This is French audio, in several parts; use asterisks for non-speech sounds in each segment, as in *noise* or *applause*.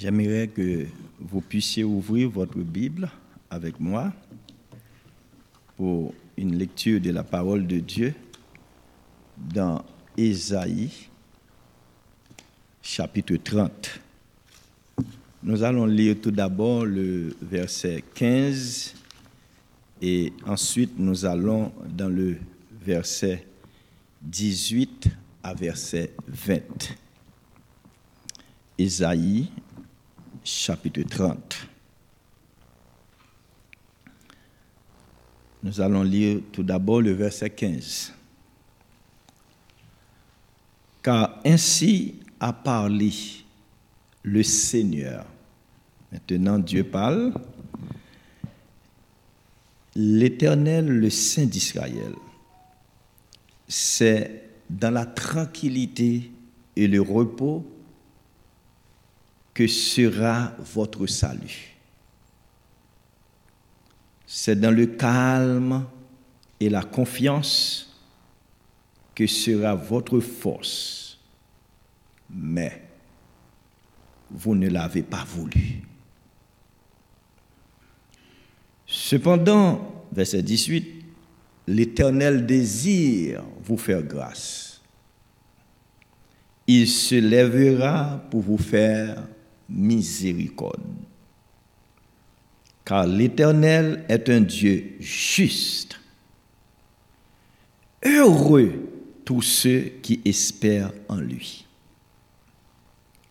J'aimerais que vous puissiez ouvrir votre Bible avec moi pour une lecture de la parole de Dieu dans Ésaïe chapitre 30. Nous allons lire tout d'abord le verset 15 et ensuite nous allons dans le verset 18 à verset 20. Ésaïe chapitre 30. Nous allons lire tout d'abord le verset 15. Car ainsi a parlé le Seigneur. Maintenant Dieu parle. L'Éternel, le Saint d'Israël, c'est dans la tranquillité et le repos que sera votre salut. C'est dans le calme et la confiance que sera votre force. Mais vous ne l'avez pas voulu. Cependant, verset 18, l'Éternel désire vous faire grâce. Il se lèvera pour vous faire miséricorde. Car l'Éternel est un Dieu juste. Heureux tous ceux qui espèrent en lui.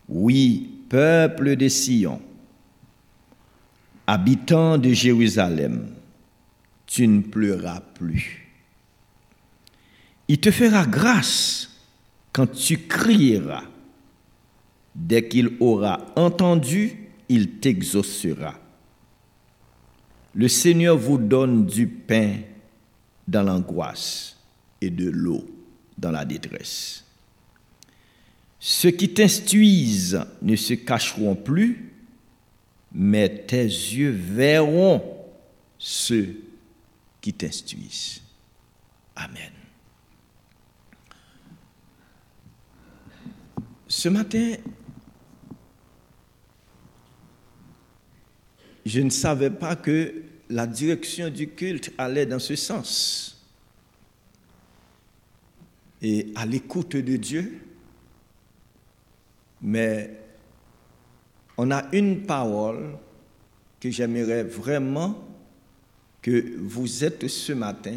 Oui, peuple de Sion, habitant de Jérusalem, tu ne pleuras plus. Il te fera grâce quand tu crieras. Dès qu'il aura entendu, il t'exaucera. Le Seigneur vous donne du pain dans l'angoisse et de l'eau dans la détresse. Ceux qui t'instruisent ne se cacheront plus, mais tes yeux verront ceux qui t'instruisent. Amen. Ce matin, je ne savais pas que la direction du culte allait dans ce sens. Et à l'écoute de Dieu, mais on a une parole que j'aimerais vraiment que vous êtes ce matin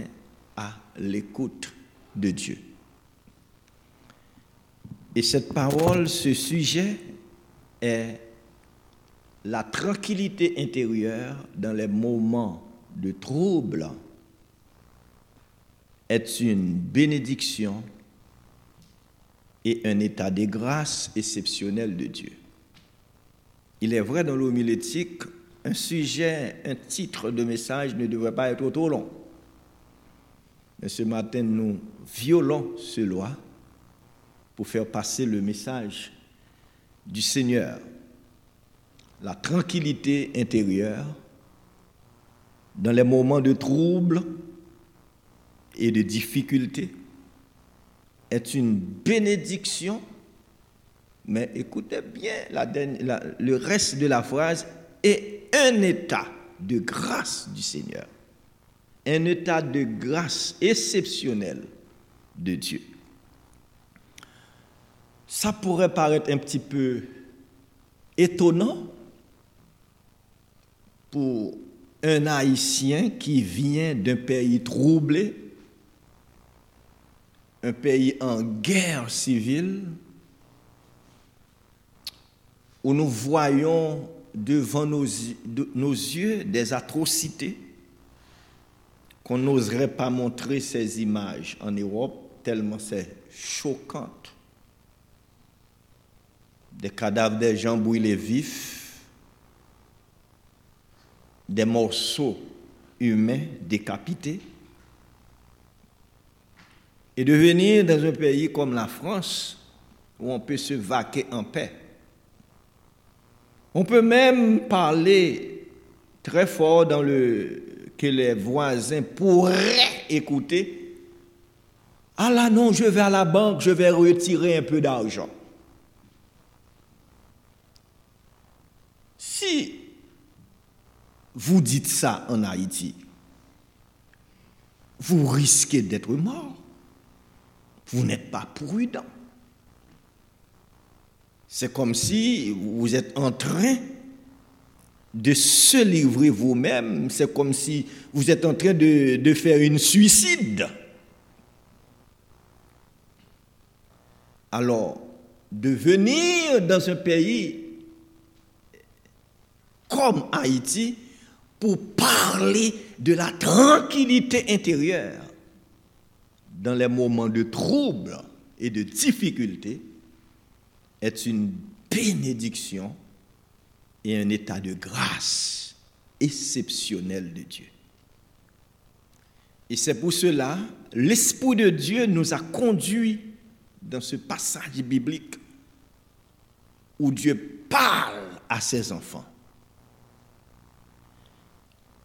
à l'écoute de Dieu. Et cette parole, ce sujet est la tranquillité intérieure dans les moments de trouble est une bénédiction et un état de grâce exceptionnel de Dieu. Il est vrai dans l'homilétique, un sujet, un titre de message ne devrait pas être trop long. Mais ce matin, nous violons ce loi pour faire passer le message du Seigneur la tranquillité intérieure dans les moments de trouble et de difficulté est une bénédiction, mais écoutez bien le reste de la phrase, est un état de grâce du Seigneur, un état de grâce exceptionnel de Dieu. Ça pourrait paraître un petit peu étonnant, pour un Haïtien qui vient d'un pays troublé, un pays en guerre civile, où nous voyons devant nos, yeux des atrocités qu'on n'oserait pas montrer ces images en Europe, tellement c'est choquant. Des cadavres des gens brûlés vifs, des morceaux humains décapités et de venir dans un pays comme la France où on peut se vaquer en paix. On peut même parler très fort dans le que les voisins pourraient écouter. Ah là non, je vais à la banque, je vais retirer un peu d'argent. Si vous dites ça en Haïti, vous risquez d'être mort. Vous n'êtes pas prudent. C'est comme si vous êtes en train de se livrer vous-même. C'est comme si vous êtes en train de, faire une suicide. Alors, de venir dans un pays comme Haïti pour parler de la tranquillité intérieure dans les moments de trouble et de difficulté est une bénédiction et un état de grâce exceptionnel de Dieu. Et c'est pour cela, l'Esprit de Dieu nous a conduits dans ce passage biblique où Dieu parle à ses enfants.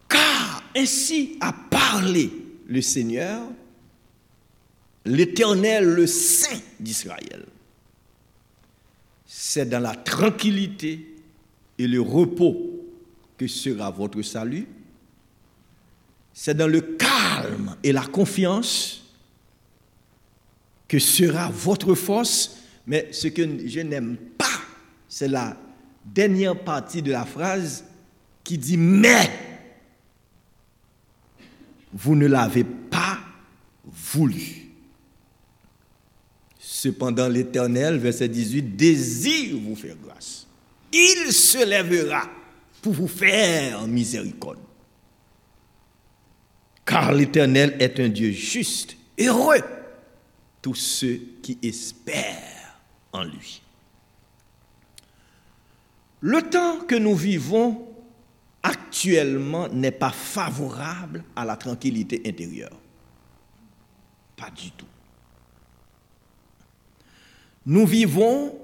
Car ainsi a parlé le Seigneur, l'Éternel, le Saint d'Israël. C'est dans la tranquillité et le repos que sera votre salut. C'est dans le calme et la confiance que sera votre force. Mais ce que je n'aime pas, c'est la dernière partie de la phrase qui dit mais vous ne l'avez pas voulu. Cependant, l'Éternel, verset 18, désire vous faire grâce. Il se lèvera pour vous faire miséricorde. Car l'Éternel est un Dieu juste, heureux, tous ceux qui espèrent en lui. Le temps que nous vivons actuellement n'est pas favorable à la tranquillité intérieure. Pas du tout. Nous vivons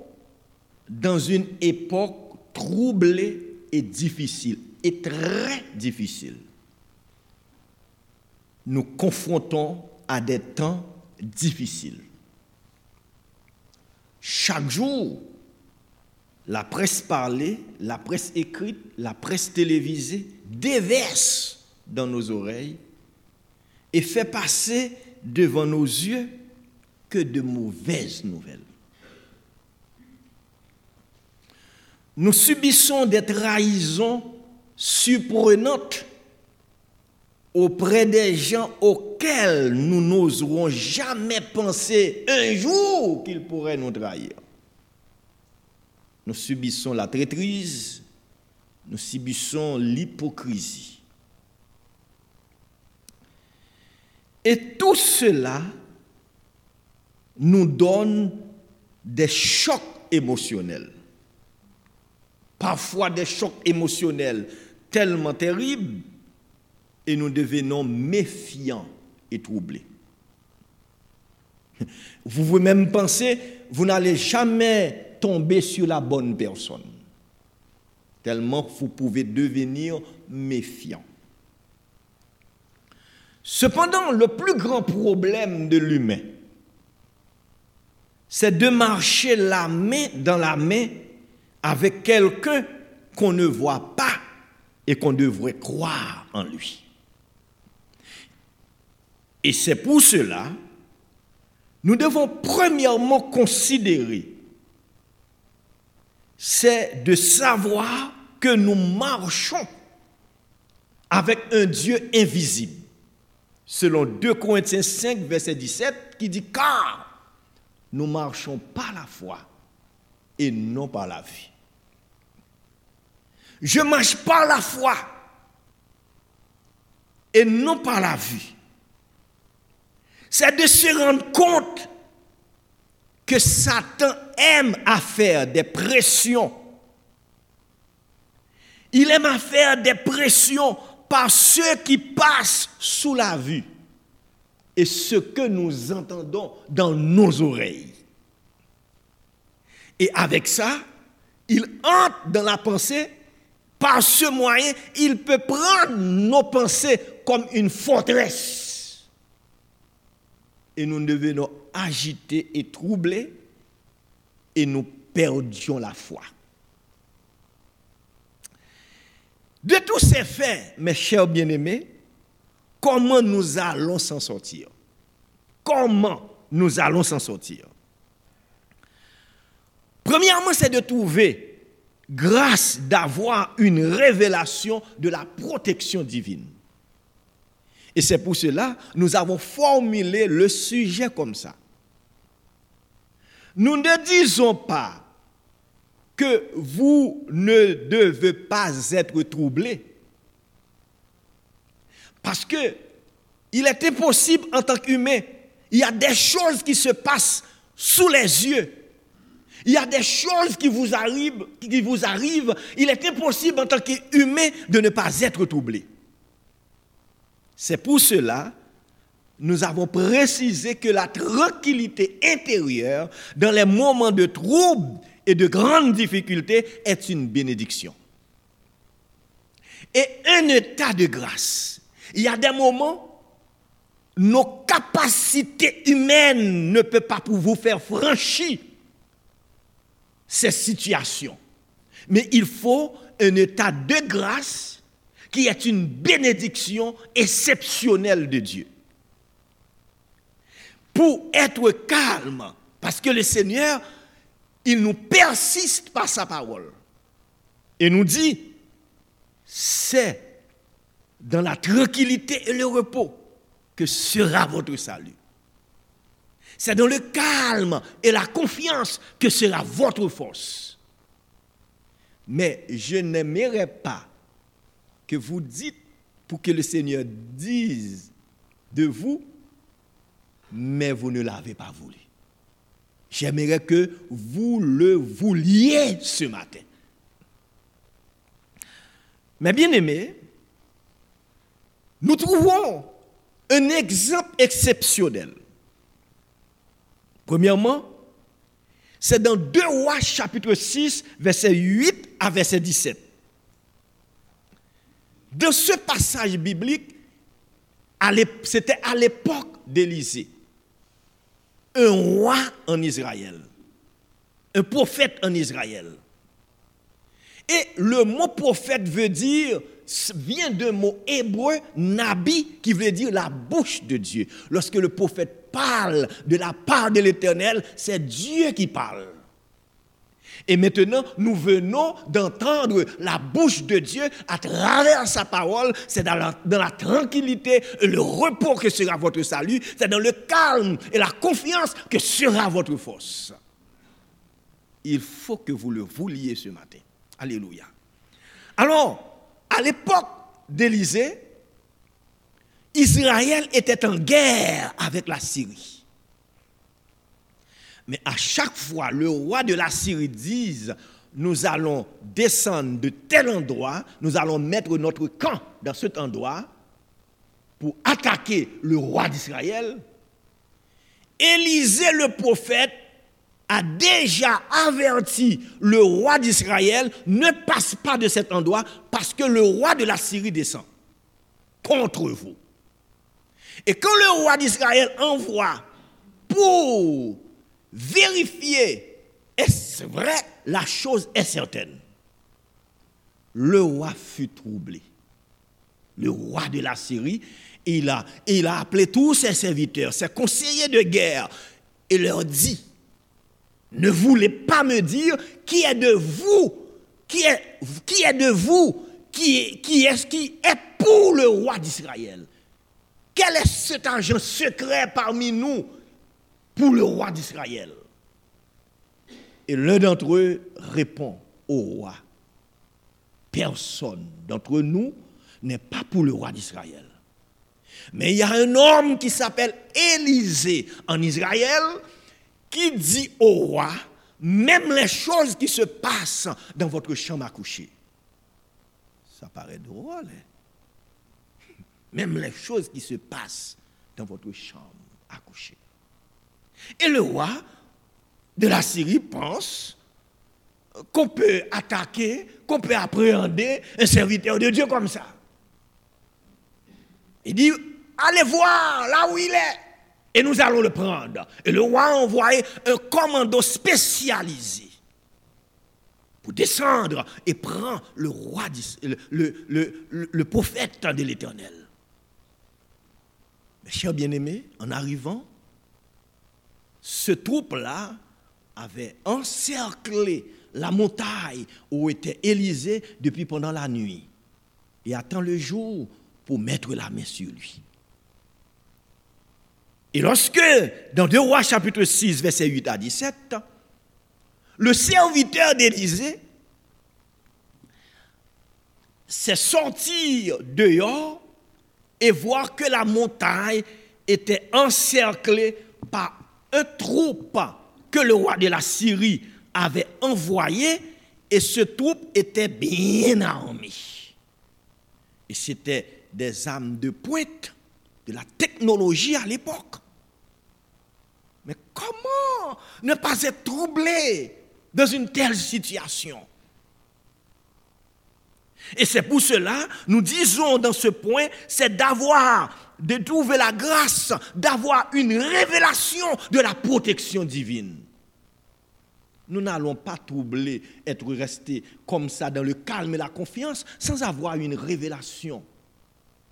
dans une époque troublée et difficile, et très difficile. Nous confrontons à des temps difficiles. Chaque jour, la presse parlée, la presse écrite, la presse télévisée déverse dans nos oreilles et fait passer devant nos yeux que de mauvaises nouvelles. nous subissons des trahisons surprenantes auprès des gens auxquels nous n'oserons jamais penser un jour qu'ils pourraient nous trahir. Nous subissons la traîtrise, nous subissons l'hypocrisie. Et tout cela nous donne des chocs émotionnels parfois des chocs émotionnels tellement terribles et nous devenons méfiants et troublés. Vous vous même pensez, vous n'allez jamais tomber sur la bonne personne, tellement vous pouvez devenir méfiant. Cependant, le plus grand problème de l'humain, c'est de marcher la main dans la main avec quelqu'un qu'on ne voit pas et qu'on devrait croire en lui. Et c'est pour cela, nous devons premièrement considérer, c'est de savoir que nous marchons avec un Dieu invisible. Selon 2 Corinthiens 5, verset 17, qui dit, car nous marchons par la foi et non par la vie. Je marche par la foi et non par la vue. C'est de se rendre compte que Satan aime à faire des pressions. Il aime à faire des pressions par ceux qui passent sous la vue et ce que nous entendons dans nos oreilles. Et avec ça, il entre dans la pensée par ce moyen, il peut prendre nos pensées comme une forteresse. Et nous devenons agités et troublés et nous perdions la foi. De tous ces faits, mes chers bien-aimés, comment nous allons s'en sortir? Comment nous allons s'en sortir? Premièrement, c'est de trouver grâce d'avoir une révélation de la protection divine. Et c'est pour cela nous avons formulé le sujet comme ça. Nous ne disons pas que vous ne devez pas être troublés. Parce que il est impossible en tant qu'humain, il y a des choses qui se passent sous les yeux. Il y a des choses qui vous arrivent, qui vous arrivent. Il est impossible en tant qu'humain de ne pas être troublé. C'est pour cela nous avons précisé que la tranquillité intérieure dans les moments de trouble et de grandes difficultés est une bénédiction. Et un état de grâce. Il y a des moments, nos capacités humaines ne peuvent pas pour vous faire franchir ces situations. Mais il faut un état de grâce qui est une bénédiction exceptionnelle de Dieu. Pour être calme, parce que le Seigneur, il nous persiste par sa parole. Et nous dit, c'est dans la tranquillité et le repos que sera votre salut. C'est dans le calme et la confiance que sera votre force. Mais je n'aimerais pas que vous dites pour que le Seigneur dise de vous, mais vous ne l'avez pas voulu. J'aimerais que vous le vouliez ce matin. Mais bien aimé, nous trouvons un exemple exceptionnel Premièrement, c'est dans 2 rois chapitre 6, verset 8 à verset 17. Dans ce passage biblique, c'était à l'époque d'Élisée, un roi en Israël, un prophète en Israël. Et le mot prophète veut dire, vient d'un mot hébreu, nabi, qui veut dire la bouche de Dieu. Lorsque le prophète parle de la part de l'Éternel, c'est Dieu qui parle. Et maintenant, nous venons d'entendre la bouche de Dieu à travers sa parole. C'est dans la, tranquillité et le repos que sera votre salut. C'est dans le calme et la confiance que sera votre force. Il faut que vous le vouliez ce matin. Alléluia. Alors, à l'époque d'Élisée, Israël était en guerre avec la Syrie. Mais à chaque fois, le roi de la Syrie dit, nous allons descendre de tel endroit, nous allons mettre notre camp dans cet endroit pour attaquer le roi d'Israël. Élisée le prophète a déjà averti le roi d'Israël, ne passe pas de cet endroit parce que le roi de la Syrie descend contre vous. Et quand le roi d'Israël envoie pour vérifier, est-ce vrai, la chose est certaine. Le roi fut troublé. Le roi de la Syrie, il a, appelé tous ses serviteurs, ses conseillers de guerre, et leur dit, ne voulez pas me dire qui est de vous, qui est, qui est de vous, qui, qui est pour le roi d'Israël? Quel est cet agent secret parmi nous pour le roi d'Israël Et l'un d'entre eux répond au roi. Personne d'entre nous n'est pas pour le roi d'Israël. Mais il y a un homme qui s'appelle Élisée en Israël qui dit au roi, même les choses qui se passent dans votre chambre à coucher. Ça paraît drôle. Hein? même les choses qui se passent dans votre chambre à coucher. Et le roi de la Syrie pense qu'on peut attaquer, qu'on peut appréhender un serviteur de Dieu comme ça. Il dit, allez voir là où il est, et nous allons le prendre. Et le roi a envoyé un commando spécialisé pour descendre et prend le roi, le, le prophète de l'Éternel. Mes chers bien-aimés, en arrivant, ce troupe-là avait encerclé la montagne où était Élisée depuis pendant la nuit et attend le jour pour mettre la main sur lui. Et lorsque, dans 2 Rois chapitre 6, verset 8 à 17, le serviteur d'Élisée s'est sorti dehors et voir que la montagne était encerclée par un troupe que le roi de la Syrie avait envoyé et ce troupe était bien armé. Et c'était des armes de pointe de la technologie à l'époque. Mais comment ne pas être troublé dans une telle situation? Et c'est pour cela, nous disons dans ce point, c'est d'avoir, de trouver la grâce, d'avoir une révélation de la protection divine. Nous n'allons pas troubler, être restés comme ça dans le calme et la confiance sans avoir une révélation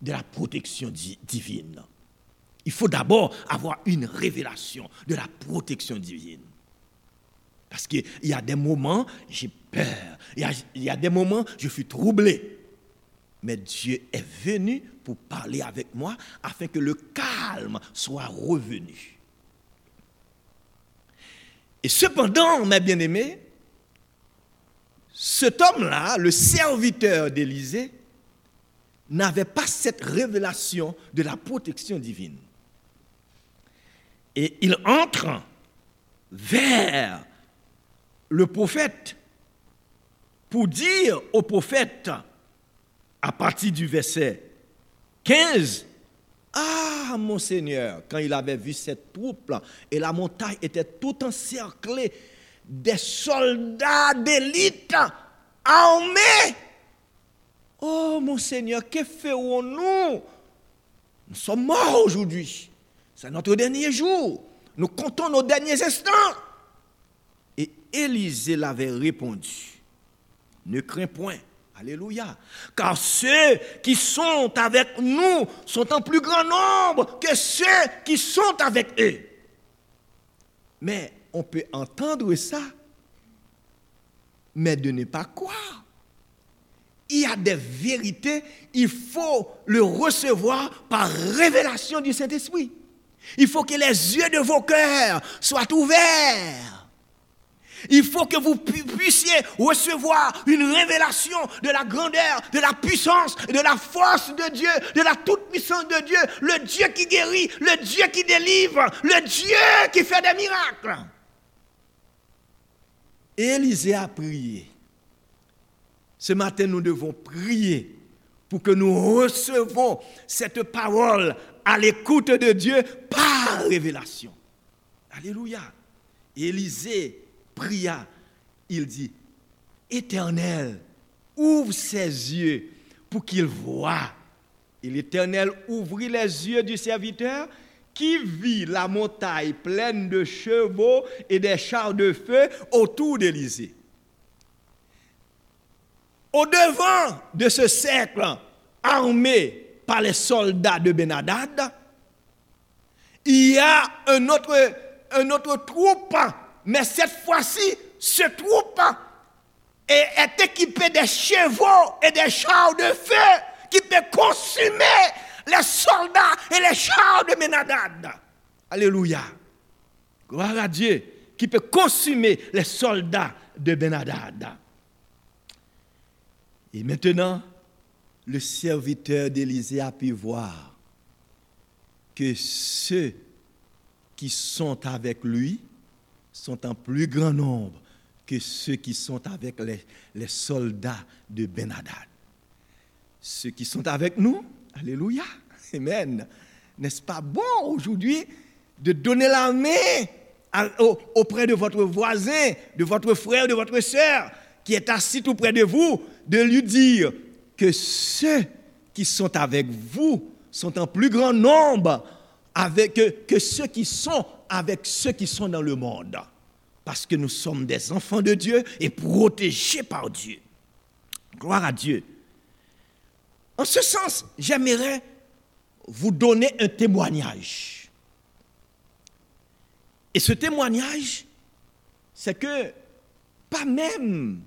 de la protection divine. Il faut d'abord avoir une révélation de la protection divine. Parce qu'il y a des moments, j'ai peur. Il y, a, des moments, je suis troublé. Mais Dieu est venu pour parler avec moi afin que le calme soit revenu. Et cependant, mes bien-aimés, cet homme-là, le serviteur d'Élysée, n'avait pas cette révélation de la protection divine. Et il entre vers le prophète pour dire au prophète, à partir du verset 15, ah, mon Seigneur, quand il avait vu cette troupe et la montagne était tout encerclée des soldats d'élite armés. Oh, mon Seigneur, que ferons-nous? Nous sommes morts aujourd'hui. C'est notre dernier jour. Nous comptons nos derniers instants. Et Élisée l'avait répondu. Ne crains point. Alléluia. Car ceux qui sont avec nous sont en plus grand nombre que ceux qui sont avec eux. Mais on peut entendre ça, mais de ne pas croire. Il y a des vérités, il faut le recevoir par révélation du Saint-Esprit. Il faut que les yeux de vos cœurs soient ouverts il faut que vous puissiez recevoir une révélation de la grandeur, de la puissance, de la force de Dieu, de la toute-puissance de Dieu, le Dieu qui guérit, le Dieu qui délivre, le Dieu qui fait des miracles. Élisée a prié. Ce matin, nous devons prier pour que nous recevons cette parole à l'écoute de Dieu par révélation. Alléluia. Élisée pria, il dit, Éternel, ouvre ses yeux pour qu'il voie. Et l'Éternel ouvrit les yeux du serviteur qui vit la montagne pleine de chevaux et des chars de feu autour d'Élysée. Au devant de ce cercle armé par les soldats de Benadad, il y a un autre, un autre troupe mais cette fois-ci, ce troupe est, équipé de chevaux et des chars de feu qui peuvent consumer les soldats et les chars de Ménadad. Alléluia. Gloire à Dieu qui peut consumer les soldats de Benadad. Et maintenant, le serviteur d'Élisée a pu voir que ceux qui sont avec lui sont en plus grand nombre que ceux qui sont avec les, soldats de Benadad. Ceux qui sont avec nous, Alléluia, Amen. N'est-ce pas bon aujourd'hui de donner la main auprès de votre voisin, de votre frère, de votre soeur qui est assis tout près de vous, de lui dire que ceux qui sont avec vous sont en plus grand nombre avec, que ceux qui sont avec ceux qui sont dans le monde. Parce que nous sommes des enfants de Dieu et protégés par Dieu. Gloire à Dieu. En ce sens, j'aimerais vous donner un témoignage. Et ce témoignage, c'est que pas même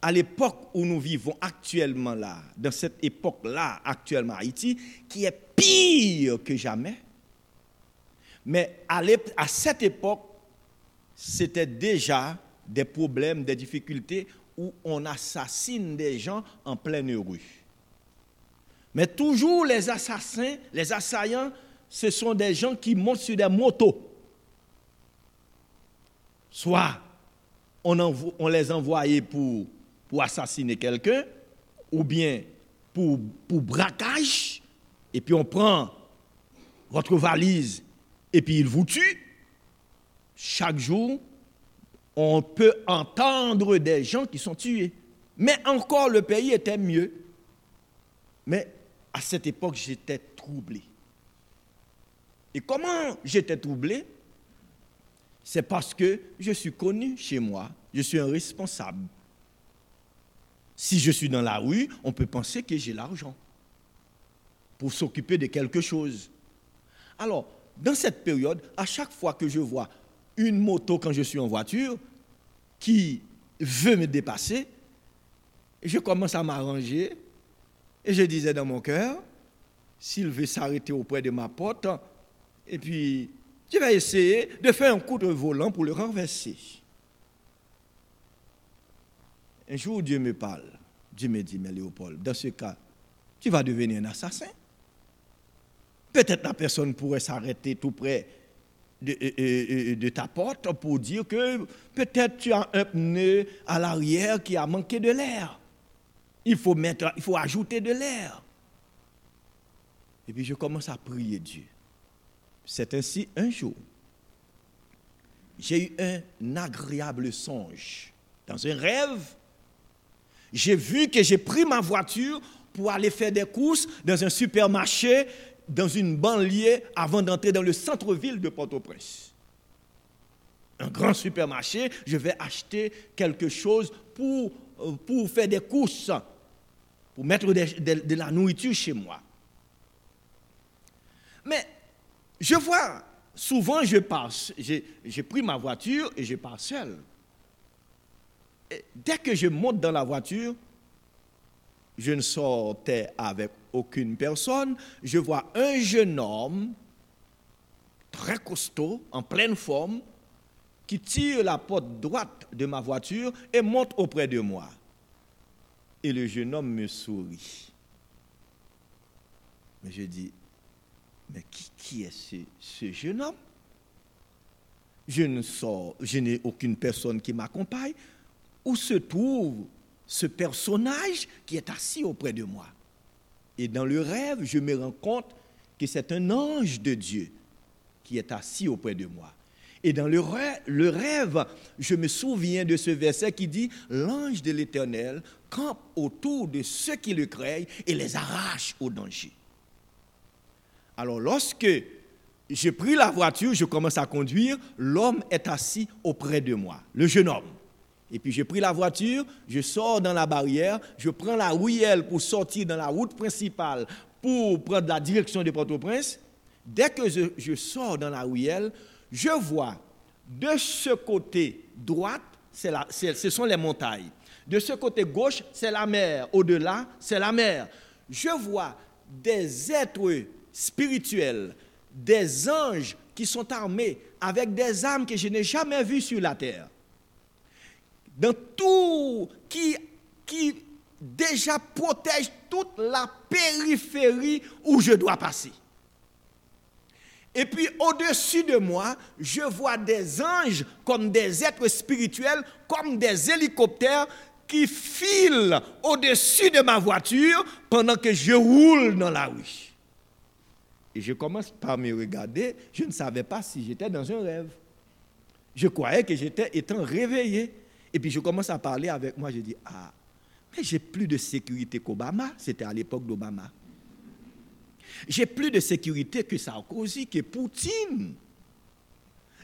à l'époque où nous vivons actuellement là, dans cette époque-là, actuellement Haïti, qui est pire que jamais, mais à, à cette époque, c'était déjà des problèmes, des difficultés où on assassine des gens en pleine rue. Mais toujours les assassins, les assaillants, ce sont des gens qui montent sur des motos. Soit on, les envoyait pour, pour assassiner quelqu'un, ou bien pour, pour braquage, et puis on prend votre valise, et puis il vous tue. Chaque jour, on peut entendre des gens qui sont tués. Mais encore, le pays était mieux. Mais à cette époque, j'étais troublé. Et comment j'étais troublé? C'est parce que je suis connu chez moi, je suis un responsable. Si je suis dans la rue, on peut penser que j'ai l'argent pour s'occuper de quelque chose. Alors, dans cette période, à chaque fois que je vois une moto quand je suis en voiture qui veut me dépasser, je commence à m'arranger et je disais dans mon cœur, s'il veut s'arrêter auprès de ma porte, et puis je vais essayer de faire un coup de volant pour le renverser. Un jour, Dieu me parle. Dieu me dit, mais Léopold, dans ce cas, tu vas devenir un assassin. Peut-être la personne pourrait s'arrêter tout près de, ta porte pour dire que peut-être tu as un pneu à l'arrière qui a manqué de l'air. Il faut, mettre, il faut ajouter de l'air. Et puis je commence à prier Dieu. C'est ainsi un jour, j'ai eu un agréable songe. Dans un rêve, j'ai vu que j'ai pris ma voiture pour aller faire des courses dans un supermarché, dans une banlieue, avant d'entrer dans le centre-ville de Port-au-Prince. Un grand supermarché, je vais acheter quelque chose pour, euh, pour faire des courses pour mettre de, la nourriture chez moi. Mais je vois, souvent je passe, j'ai pris ma voiture et je pars seul. dès que je monte dans la voiture, je ne sortais avec aucune personne. Je vois un jeune homme très costaud, en pleine forme, qui tire la porte droite de ma voiture et monte auprès de moi. Et le jeune homme me sourit. Mais je dis, mais qui, est ce, jeune homme? Je ne sors, je n'ai aucune personne qui m'accompagne. Où se trouve ce personnage qui est assis auprès de moi? Et dans le rêve, je me rends compte que c'est un ange de Dieu qui est assis auprès de moi. Et dans le rêve, je me souviens de ce verset qui dit, l'ange de l'Éternel campe autour de ceux qui le craignent et les arrache au danger. Alors lorsque j'ai pris la voiture, je commence à conduire, l'homme est assis auprès de moi, le jeune homme. Et puis j'ai pris la voiture, je sors dans la barrière, je prends la ruelle pour sortir dans la route principale pour prendre la direction de Port-au-Prince. Dès que je, sors dans la ruelle, je vois de ce côté droite, ce sont les montagnes. De ce côté gauche, c'est la mer. Au-delà, c'est la mer. Je vois des êtres spirituels, des anges qui sont armés avec des armes que je n'ai jamais vues sur la terre. Dans tout, qui, déjà protège toute la périphérie où je dois passer. Et puis au-dessus de moi, je vois des anges comme des êtres spirituels, comme des hélicoptères qui filent au-dessus de ma voiture pendant que je roule dans la rue. Et je commence par me regarder, je ne savais pas si j'étais dans un rêve. Je croyais que j'étais étant réveillé. Et puis je commence à parler avec moi, je dis, ah, mais j'ai plus de sécurité qu'Obama, c'était à l'époque d'Obama. J'ai plus de sécurité que Sarkozy, que Poutine.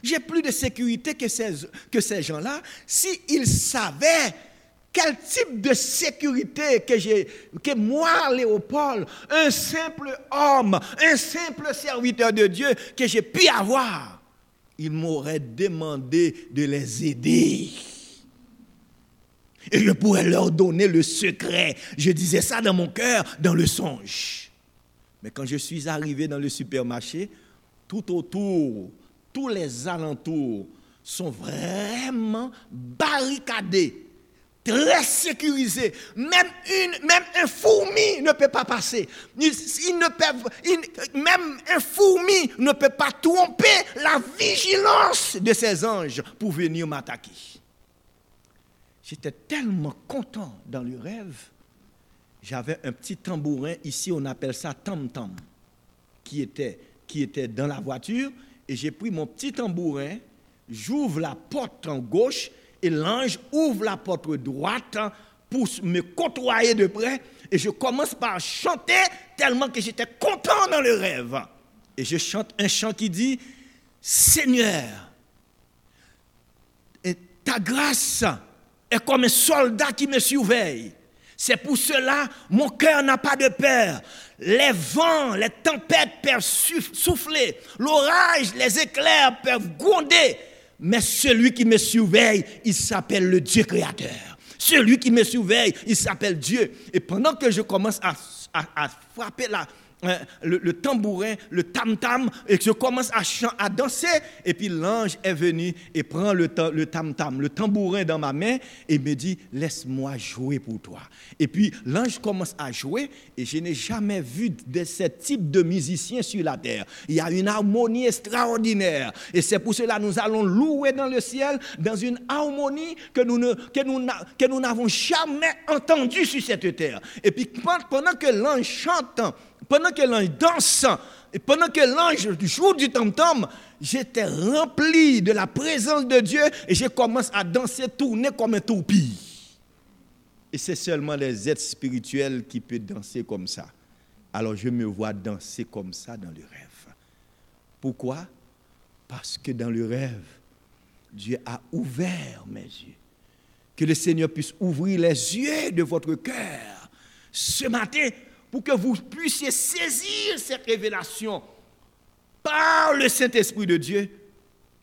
J'ai plus de sécurité que ces, que ces gens-là. S'ils savaient quel type de sécurité que j'ai, que moi, Léopold, un simple homme, un simple serviteur de Dieu, que j'ai pu avoir, ils m'auraient demandé de les aider. Et je pourrais leur donner le secret. Je disais ça dans mon cœur, dans le songe. Mais quand je suis arrivé dans le supermarché, tout autour, tous les alentours sont vraiment barricadés très sécurisé. Même, une, même un fourmi ne peut pas passer. Même un fourmi ne peut pas tromper la vigilance de ces anges pour venir m'attaquer. J'étais tellement content dans le rêve. J'avais un petit tambourin, ici on appelle ça tam-tam, qui était, qui était dans la voiture. Et j'ai pris mon petit tambourin, j'ouvre la porte en gauche et l'ange ouvre la porte droite pour me côtoyer de près. Et je commence par chanter tellement que j'étais content dans le rêve. Et je chante un chant qui dit, Seigneur, ta grâce est comme un soldat qui me surveille. C'est pour cela mon cœur n'a pas de peur. Les vents, les tempêtes peuvent souffler, l'orage, les éclairs peuvent gronder, mais celui qui me surveille, il s'appelle le Dieu créateur. Celui qui me surveille, il s'appelle Dieu. Et pendant que je commence à, frapper la, Hein, le, tambourin, le tam-tam, et je commence à, à danser, et puis l'ange est venu et prend le, tam-tam, le tambourin dans ma main, et me dit, laisse-moi jouer pour toi. Et puis l'ange commence à jouer, et je n'ai jamais vu de ce type de musicien sur la terre. Il y a une harmonie extraordinaire, et c'est pour cela que nous allons louer dans le ciel, dans une harmonie que nous, que nous, que nous n'avons jamais entendue sur cette terre. Et puis pendant que l'ange chante, pendant que l'ange danse, et pendant que l'ange joue du tam-tam, j'étais rempli de la présence de Dieu et je commence à danser, tourner comme un toupie. Et c'est seulement les êtres spirituels qui peuvent danser comme ça. Alors je me vois danser comme ça dans le rêve. Pourquoi? Parce que dans le rêve, Dieu a ouvert mes yeux. Que le Seigneur puisse ouvrir les yeux de votre cœur. Ce matin, pour que vous puissiez saisir cette révélation par le Saint-Esprit de Dieu,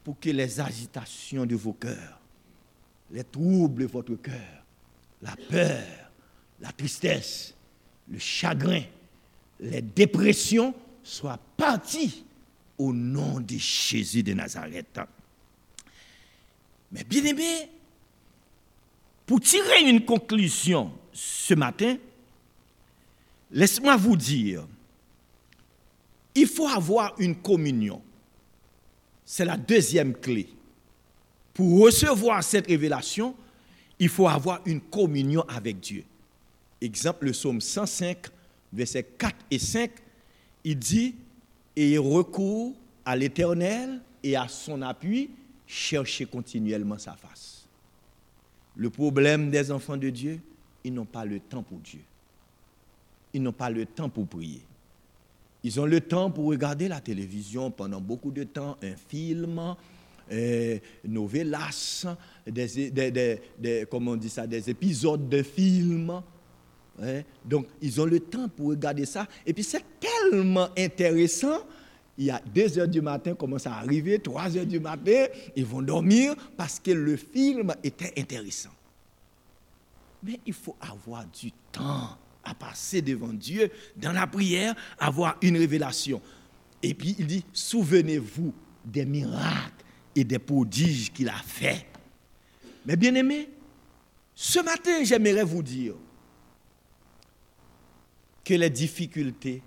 pour que les agitations de vos cœurs, les troubles de votre cœur, la peur, la tristesse, le chagrin, les dépressions soient partis au nom de Jésus de Nazareth. Mais bien aimé, pour tirer une conclusion ce matin, Laisse-moi vous dire, il faut avoir une communion. C'est la deuxième clé. Pour recevoir cette révélation, il faut avoir une communion avec Dieu. Exemple, le psaume 105, versets 4 et 5, il dit, et recours à l'Éternel et à son appui, cherchez continuellement sa face. Le problème des enfants de Dieu, ils n'ont pas le temps pour Dieu ils n'ont pas le temps pour prier. Ils ont le temps pour regarder la télévision pendant beaucoup de temps, un film, euh, novelas, des, des, comment on dit ça, des épisodes de films. Hein. Donc, ils ont le temps pour regarder ça. Et puis, c'est tellement intéressant. Il y a 2 heures du matin, commence à arriver, 3 heures du matin, ils vont dormir parce que le film était intéressant. Mais il faut avoir du temps à passer devant Dieu dans la prière, avoir une révélation. Et puis il dit, souvenez-vous des miracles et des prodiges qu'il a fait. Mais bien aimé, ce matin, j'aimerais vous dire que les difficultés,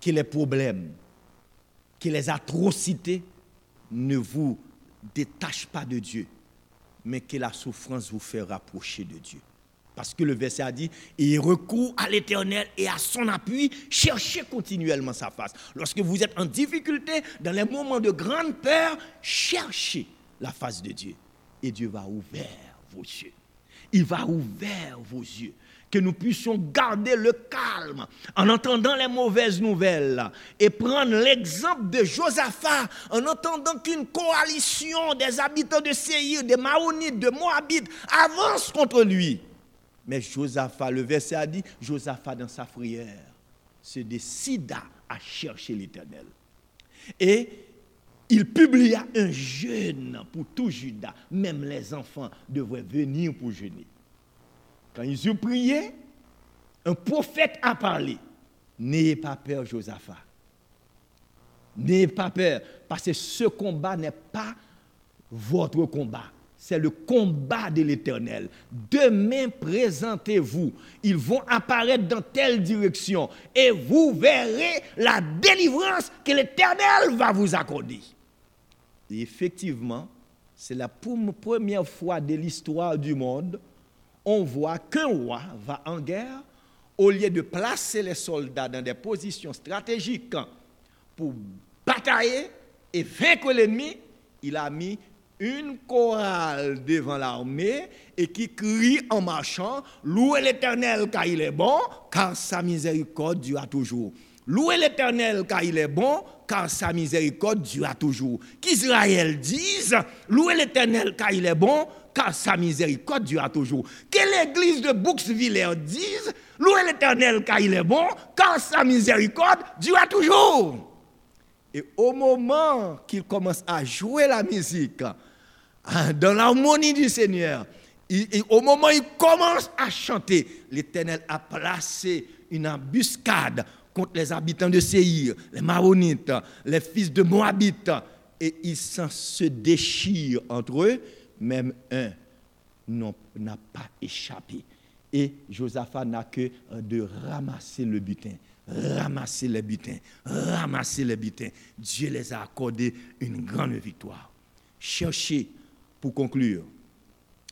que les problèmes, que les atrocités ne vous détachent pas de Dieu, mais que la souffrance vous fait rapprocher de Dieu. Parce que le verset a dit, il recourt à l'Éternel et à son appui, cherchez continuellement sa face. Lorsque vous êtes en difficulté, dans les moments de grande peur, cherchez la face de Dieu. Et Dieu va ouvrir vos yeux. il va ouvrir vos yeux que nous puissions garder le calme en entendant les mauvaises nouvelles et prendre l'exemple de Josaphat en entendant qu'une coalition des habitants de Séir, des Maonites, de Moabites avance contre lui. Mais Josaphat, le verset a dit, Josaphat dans sa prière se décida à chercher l'Éternel. Et il publia un jeûne pour tout Judas. Même les enfants devraient venir pour jeûner. Quand ils ont prié, un prophète a parlé. N'ayez pas peur, Josaphat. N'ayez pas peur, parce que ce combat n'est pas votre combat. C'est le combat de l'Éternel. Demain, présentez-vous. Ils vont apparaître dans telle direction. Et vous verrez la délivrance que l'Éternel va vous accorder. Et effectivement, c'est la première fois de l'histoire du monde on voit qu'un roi va en guerre, au lieu de placer les soldats dans des positions stratégiques pour batailler et vaincre l'ennemi, il a mis une chorale devant l'armée et qui crie en marchant Louez l'Éternel car il est bon, car sa miséricorde dure toujours. Louez l'Éternel car il est bon, car sa miséricorde dure toujours. Qu'Israël dise Louez l'Éternel car il est bon, car sa miséricorde dure toujours. Que l'église de Bouxvillers dise, louez l'éternel car il est bon, car sa miséricorde dure toujours. Et au moment qu'il commence à jouer la musique, dans l'harmonie du Seigneur, au moment où il commence à chanter, l'Éternel a placé une embuscade contre les habitants de Séir, les Maronites, les fils de Moabite, et ils se déchirent entre eux même un n'a pas échappé. Et Josaphat n'a que de ramasser le butin, ramasser les butins, ramasser les butins. Dieu les a accordé une grande victoire. Cherchez, pour conclure,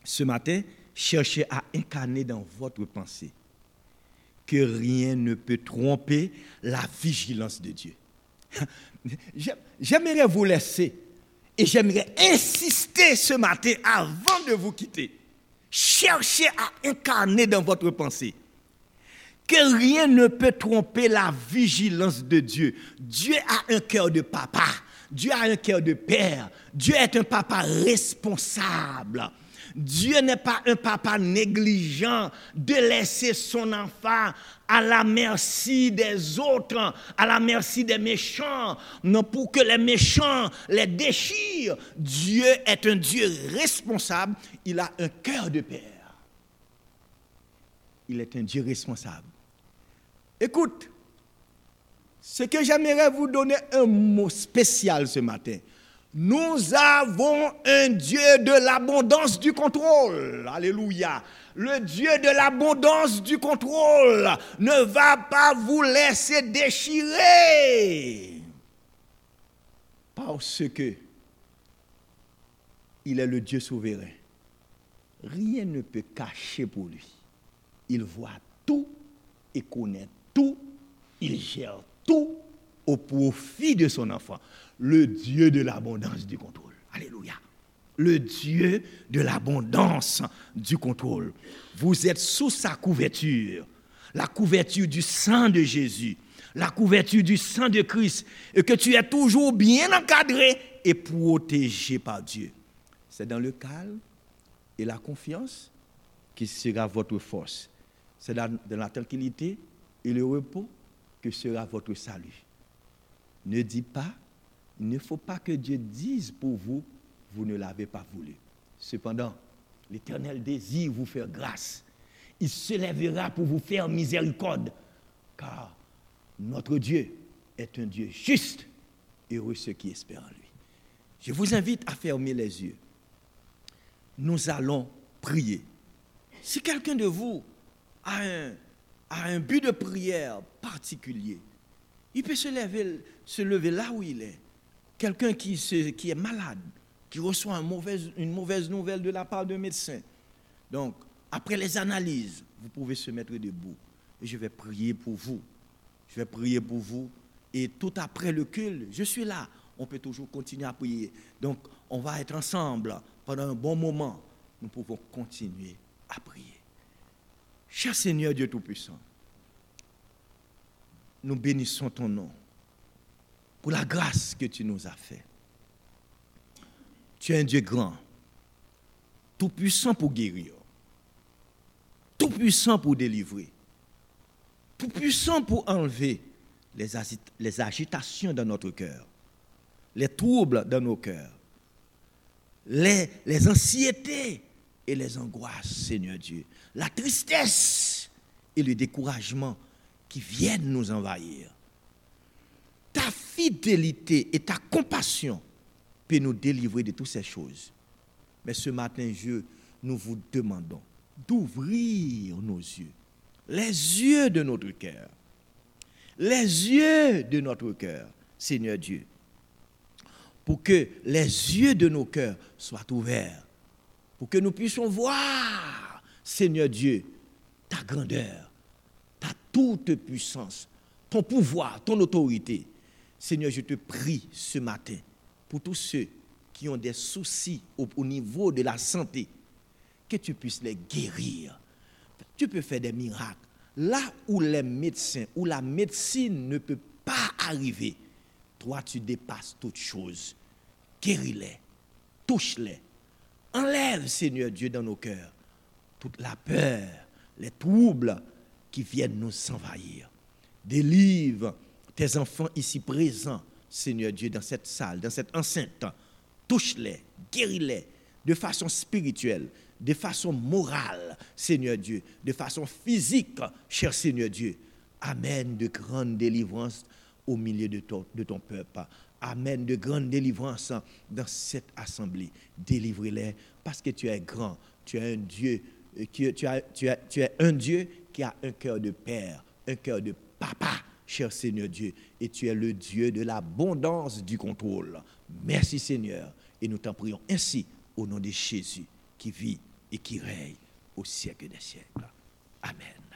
ce matin, cherchez à incarner dans votre pensée que rien ne peut tromper la vigilance de Dieu. *laughs* J'aimerais vous laisser et j'aimerais insister ce matin avant de vous quitter. Cherchez à incarner dans votre pensée que rien ne peut tromper la vigilance de Dieu. Dieu a un cœur de papa. Dieu a un cœur de père. Dieu est un papa responsable. Dieu n'est pas un papa négligent de laisser son enfant à la merci des autres, à la merci des méchants, non pour que les méchants les déchirent. Dieu est un Dieu responsable, il a un cœur de père. Il est un Dieu responsable. Écoute, ce que j'aimerais vous donner un mot spécial ce matin. Nous avons un Dieu de l'abondance du contrôle. Alléluia. Le Dieu de l'abondance du contrôle ne va pas vous laisser déchirer. Parce que il est le Dieu souverain. Rien ne peut cacher pour lui. Il voit tout et connaît tout. Il gère tout au profit de son enfant le Dieu de l'abondance du contrôle. Alléluia. Le Dieu de l'abondance du contrôle. Vous êtes sous sa couverture, la couverture du sang de Jésus, la couverture du sang de Christ, et que tu es toujours bien encadré et protégé par Dieu. C'est dans le calme et la confiance qui sera votre force. C'est dans la tranquillité et le repos que sera votre salut. Ne dis pas il ne faut pas que Dieu dise pour vous, vous ne l'avez pas voulu. Cependant, l'Éternel désire vous faire grâce. Il se lèvera pour vous faire miséricorde, car notre Dieu est un Dieu juste. Heureux ceux qui espèrent en lui. Je vous invite à fermer les yeux. Nous allons prier. Si quelqu'un de vous a un, a un but de prière particulier, il peut se lever, se lever là où il est quelqu'un qui, est malade, qui reçoit une mauvaise, nouvelle de la part d'un médecin. Donc, après les analyses, vous pouvez se mettre debout. Et je vais prier pour vous. Je vais prier pour vous. Et tout après le culte, je suis là. On peut toujours continuer à prier. Donc, on va être ensemble pendant un bon moment. Nous pouvons continuer à prier. Cher Seigneur Dieu Tout-Puissant, nous bénissons ton nom pour la grâce que tu nous as faite. Tu es un Dieu grand, tout puissant pour guérir, tout puissant pour délivrer, tout puissant pour enlever les, agitations dans notre cœur, les troubles dans nos cœurs, les, les anxiétés et les angoisses, Seigneur Dieu, la tristesse et le découragement qui viennent nous envahir. Ta fidélité et ta compassion peut nous délivrer de toutes ces choses. Mais ce matin, je, nous vous demandons d'ouvrir nos yeux, les yeux de notre cœur, les yeux de notre cœur, Seigneur Dieu, pour que les yeux de nos cœurs soient ouverts, pour que nous puissions voir, Seigneur Dieu, ta grandeur, ta toute puissance, ton pouvoir, ton autorité. Seigneur, je te prie ce matin pour tous ceux qui ont des soucis au, au niveau de la santé, que tu puisses les guérir. Tu peux faire des miracles Là où les médecins, où la médecine ne peut pas arriver, toi tu dépasses toutes choses. Guéris-les, touche-les. Enlève, Seigneur Dieu, dans nos cœurs toute la peur, les troubles qui viennent nous envahir. Délivre tes enfants ici présents, Seigneur Dieu, dans cette salle, dans cette enceinte. Touche-les, guéris-les de façon spirituelle, de façon morale, Seigneur Dieu, de façon physique, cher Seigneur Dieu. Amène de grandes délivrances au milieu de ton, de ton peuple. Amène de grandes délivrances dans cette assemblée. Délivre-les parce que tu es grand. Tu es un Dieu, euh, tu es un Dieu qui a un cœur de père, un cœur de papa, cher Seigneur Dieu. Et tu es le Dieu de l'abondance du contrôle. Merci Seigneur. Et nous t'en prions ainsi au nom de Jésus qui vit et qui règne au siècle des siècles. Amen.